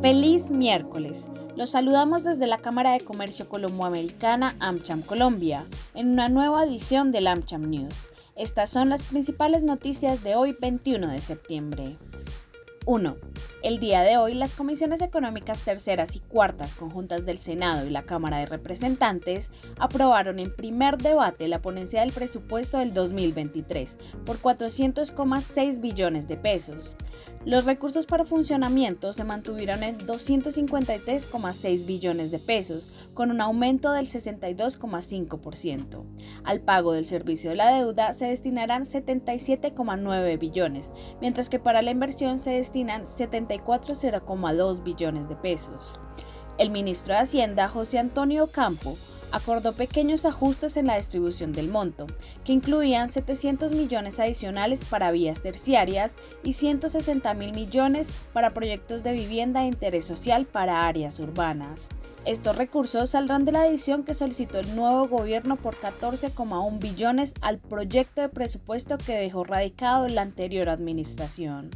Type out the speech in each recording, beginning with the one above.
Feliz miércoles. Los saludamos desde la Cámara de Comercio Colomboamericana AmCham Colombia, en una nueva edición del AmCham News. Estas son las principales noticias de hoy 21 de septiembre. 1. El día de hoy, las comisiones económicas terceras y cuartas conjuntas del Senado y la Cámara de Representantes aprobaron en primer debate la ponencia del presupuesto del 2023 por 400,6 billones de pesos. Los recursos para funcionamiento se mantuvieron en 253,6 billones de pesos, con un aumento del 62,5%. Al pago del servicio de la deuda se destinarán 77,9 billones, mientras que para la inversión se destinan 74,2 billones de pesos. El ministro de Hacienda, José Antonio Campo, acordó pequeños ajustes en la distribución del monto, que incluían 700 millones adicionales para vías terciarias y 160 mil millones para proyectos de vivienda de interés social para áreas urbanas. Estos recursos saldrán de la edición que solicitó el nuevo gobierno por 14,1 billones al proyecto de presupuesto que dejó radicado la anterior administración.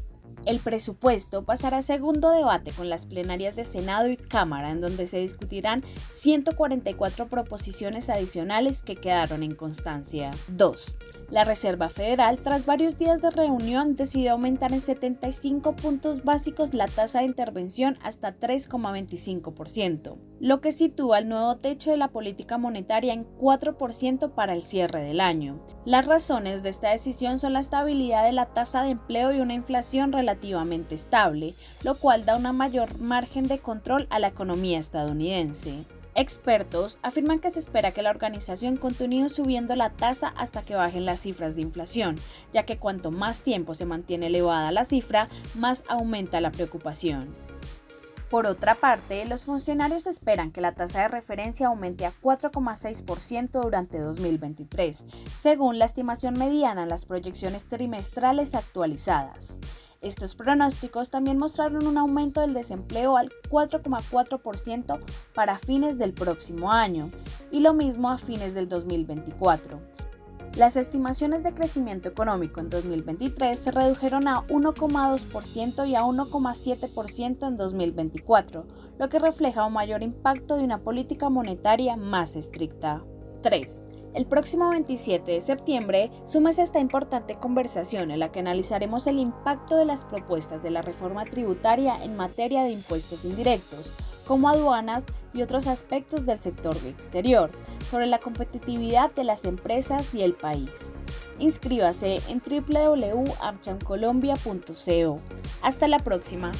El presupuesto pasará a segundo debate con las plenarias de Senado y Cámara, en donde se discutirán 144 proposiciones adicionales que quedaron en constancia. 2. La Reserva Federal, tras varios días de reunión, decidió aumentar en 75 puntos básicos la tasa de intervención hasta 3,25%, lo que sitúa el nuevo techo de la política monetaria en 4% para el cierre del año. Las razones de esta decisión son la estabilidad de la tasa de empleo y una inflación relativamente estable, lo cual da una mayor margen de control a la economía estadounidense. Expertos afirman que se espera que la organización continúe subiendo la tasa hasta que bajen las cifras de inflación, ya que cuanto más tiempo se mantiene elevada la cifra, más aumenta la preocupación. Por otra parte, los funcionarios esperan que la tasa de referencia aumente a 4,6% durante 2023, según la estimación mediana en las proyecciones trimestrales actualizadas. Estos pronósticos también mostraron un aumento del desempleo al 4,4% para fines del próximo año y lo mismo a fines del 2024. Las estimaciones de crecimiento económico en 2023 se redujeron a 1,2% y a 1,7% en 2024, lo que refleja un mayor impacto de una política monetaria más estricta. 3. El próximo 27 de septiembre, súmese esta importante conversación en la que analizaremos el impacto de las propuestas de la reforma tributaria en materia de impuestos indirectos, como aduanas y otros aspectos del sector de exterior, sobre la competitividad de las empresas y el país. Inscríbase en www.amchancolombia.co. Hasta la próxima.